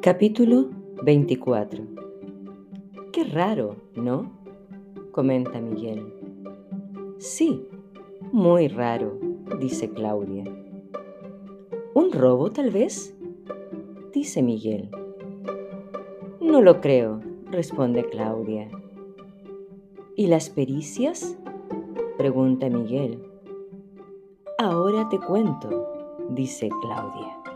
Capítulo 24 Qué raro, ¿no? comenta Miguel. Sí, muy raro, dice Claudia. ¿Un robo tal vez? dice Miguel. No lo creo, responde Claudia. ¿Y las pericias? pregunta Miguel. Ahora te cuento, dice Claudia.